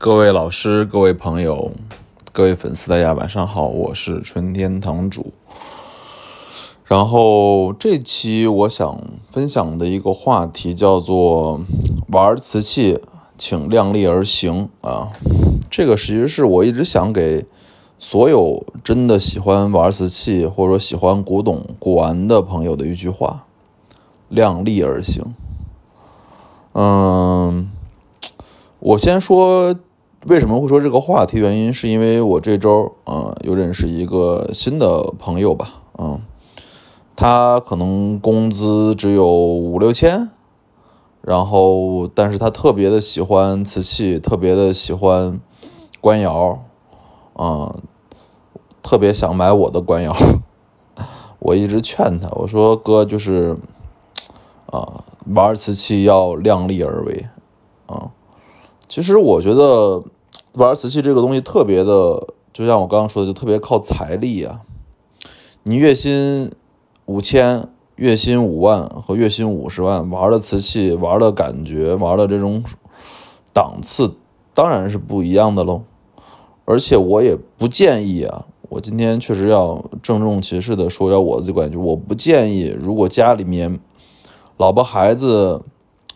各位老师、各位朋友、各位粉丝，大家晚上好，我是春天堂主。然后这期我想分享的一个话题叫做“玩瓷器，请量力而行”啊，这个其实是我一直想给所有真的喜欢玩瓷器或者说喜欢古董古玩的朋友的一句话：“量力而行。”嗯，我先说。为什么会说这个话题？原因是因为我这周啊又认识一个新的朋友吧，嗯，他可能工资只有五六千，然后但是他特别的喜欢瓷器，特别的喜欢官窑，啊，特别想买我的官窑。我一直劝他，我说哥就是啊，玩瓷器要量力而为，啊。其实我觉得玩瓷器这个东西特别的，就像我刚刚说的，就特别靠财力啊。你月薪五千、月薪五万和月薪五十万玩的瓷器，玩的感觉、玩的这种档次，当然是不一样的喽。而且我也不建议啊，我今天确实要郑重其事的说一下我自己观点，我不建议，如果家里面老婆孩子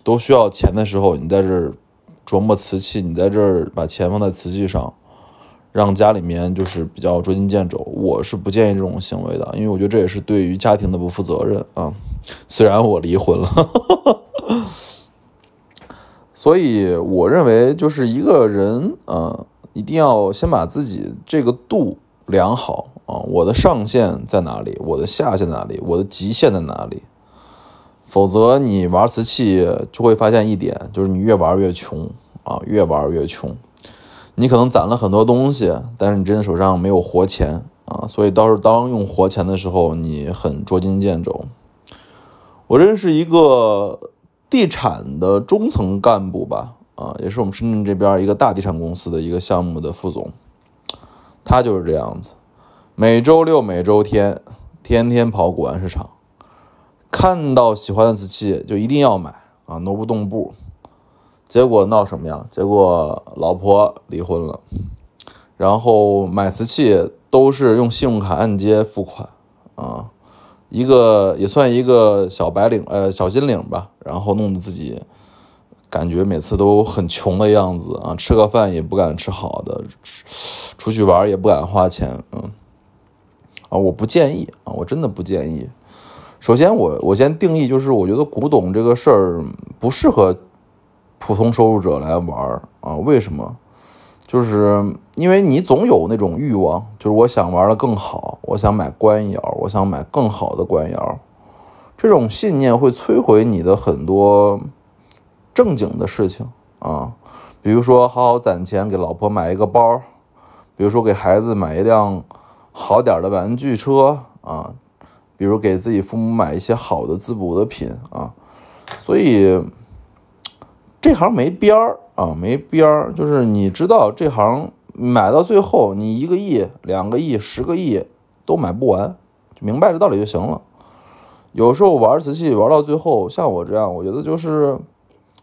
都需要钱的时候，你在这儿。琢磨瓷器，你在这儿把钱放在瓷器上，让家里面就是比较捉襟见肘，我是不建议这种行为的，因为我觉得这也是对于家庭的不负责任啊。虽然我离婚了，哈哈哈所以我认为就是一个人，嗯，一定要先把自己这个度量好啊。我的上限在哪里？我的下限在哪里？我的极限在哪里？否则你玩瓷器就会发现一点，就是你越玩越穷啊，越玩越穷。你可能攒了很多东西，但是你真的手上没有活钱啊，所以到时候当用活钱的时候，你很捉襟见肘。我认识一个地产的中层干部吧，啊，也是我们深圳这边一个大地产公司的一个项目的副总，他就是这样子，每周六、每周天，天天跑古玩市场。看到喜欢的瓷器就一定要买啊，挪不动步。结果闹什么样？结果老婆离婚了，然后买瓷器都是用信用卡按揭付款啊，一个也算一个小白领呃小金领吧，然后弄得自己感觉每次都很穷的样子啊，吃个饭也不敢吃好的，出去玩也不敢花钱，嗯啊，我不建议啊，我真的不建议。首先，我我先定义，就是我觉得古董这个事儿不适合普通收入者来玩儿啊。为什么？就是因为你总有那种欲望，就是我想玩的更好，我想买官窑，我想买更好的官窑。这种信念会摧毁你的很多正经的事情啊，比如说好好攒钱给老婆买一个包，比如说给孩子买一辆好点的玩具车啊。比如给自己父母买一些好的滋补的品啊，所以这行没边儿啊，没边儿。就是你知道这行买到最后，你一个亿、两个亿、十个亿都买不完，就明白这道理就行了。有时候玩瓷器玩到最后，像我这样，我觉得就是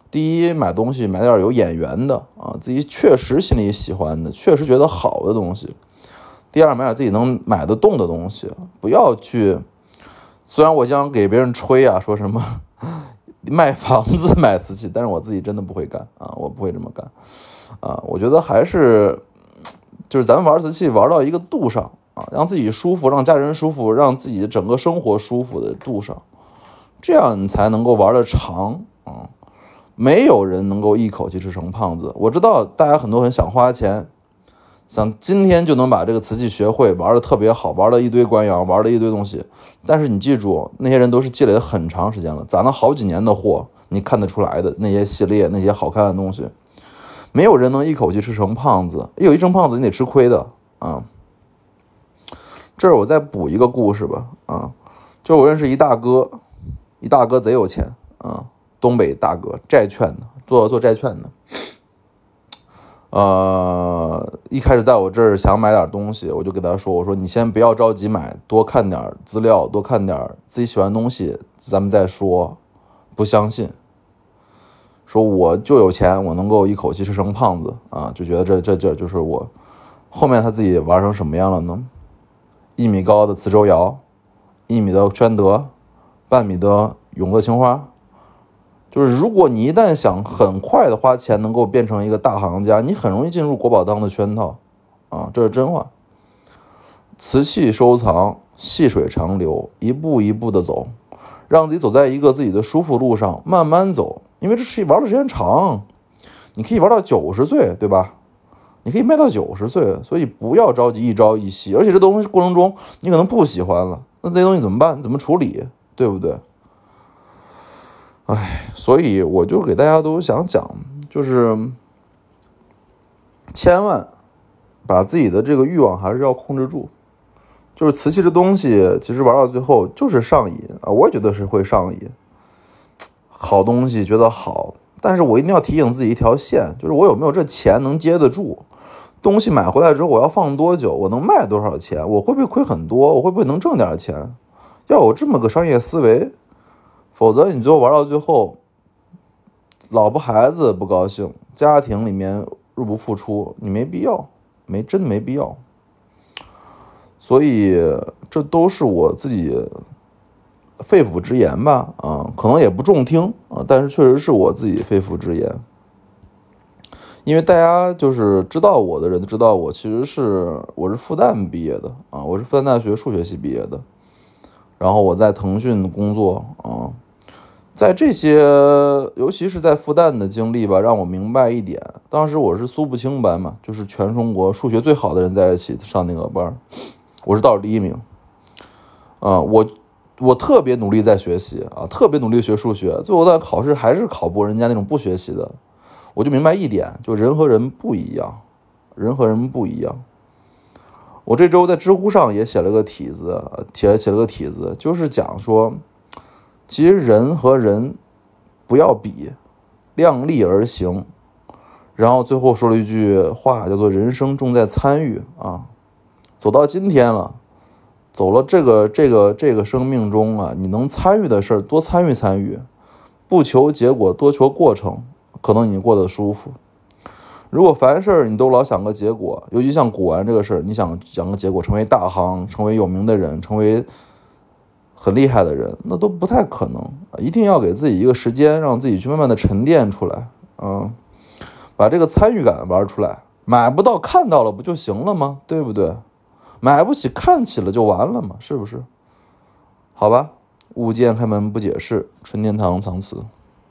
第一买东西买点有眼缘的啊，自己确实心里喜欢的，确实觉得好的东西。第二买点自己能买得动的东西，不要去。虽然我经常给别人吹啊，说什么 卖房子买瓷器，但是我自己真的不会干啊，我不会这么干啊。我觉得还是就是咱玩瓷器玩到一个度上啊，让自己舒服，让家人舒服，让自己整个生活舒服的度上，这样你才能够玩的长啊。没有人能够一口气吃成胖子。我知道大家很多人想花钱。想今天就能把这个瓷器学会，玩的特别好，玩了一堆官窑，玩了一堆东西。但是你记住，那些人都是积累了很长时间了，攒了好几年的货，你看得出来的那些系列，那些好看的东西，没有人能一口气吃成胖子。有一成胖子，你得吃亏的啊。这儿我再补一个故事吧，啊，就我认识一大哥，一大哥贼有钱啊，东北大哥，债券的，做做债券的。呃，一开始在我这儿想买点东西，我就给他说：“我说你先不要着急买，多看点资料，多看点自己喜欢的东西，咱们再说。”不相信，说我就有钱，我能够一口气吃成胖子啊，就觉得这这这就是我。后面他自己玩成什么样了呢？一米高的磁州窑，一米的宣德，半米的永乐青花。就是如果你一旦想很快的花钱，能够变成一个大行家，你很容易进入国宝当的圈套啊，这是真话。瓷器收藏，细水长流，一步一步的走。让自己走在一个自己的舒服路上，慢慢走，因为这是玩的时间长，你可以玩到九十岁，对吧？你可以卖到九十岁，所以不要着急一朝一夕。而且这东西过程中，你可能不喜欢了，那这些东西怎么办？怎么处理？对不对？哎，所以我就给大家都想讲，就是千万把自己的这个欲望还是要控制住。就是瓷器这东西，其实玩到最后就是上瘾啊！我也觉得是会上瘾。好东西觉得好，但是我一定要提醒自己一条线，就是我有没有这钱能接得住？东西买回来之后，我要放多久？我能卖多少钱？我会不会亏很多？我会不会能挣点钱？要有这么个商业思维，否则你最后玩到最后，老婆孩子不高兴，家庭里面入不敷出，你没必要，没真没必要。所以，这都是我自己肺腑之言吧，啊，可能也不中听啊，但是确实是我自己肺腑之言。因为大家就是知道我的人知道我其实是我是复旦毕业的啊，我是复旦大学数学系毕业的，然后我在腾讯工作啊，在这些尤其是在复旦的经历吧，让我明白一点，当时我是苏不清班嘛，就是全中国数学最好的人在一起上那个班。我是倒数第一名，啊，我我特别努力在学习啊，特别努力学数学，最后在考试还是考不过人家那种不学习的，我就明白一点，就人和人不一样，人和人不一样。我这周在知乎上也写了个帖子，写写了个帖子，就是讲说，其实人和人不要比，量力而行。然后最后说了一句话，叫做“人生重在参与”啊。走到今天了，走了这个这个这个生命中啊，你能参与的事儿多参与参与，不求结果多求过程，可能你过得舒服。如果凡事你都老想个结果，尤其像古玩这个事儿，你想想个结果，成为大行，成为有名的人，成为很厉害的人，那都不太可能。一定要给自己一个时间，让自己去慢慢的沉淀出来，嗯，把这个参与感玩出来。买不到看到了不就行了吗？对不对？买不起，看起了就完了嘛，是不是？好吧，物见开门不解释，纯天堂藏词。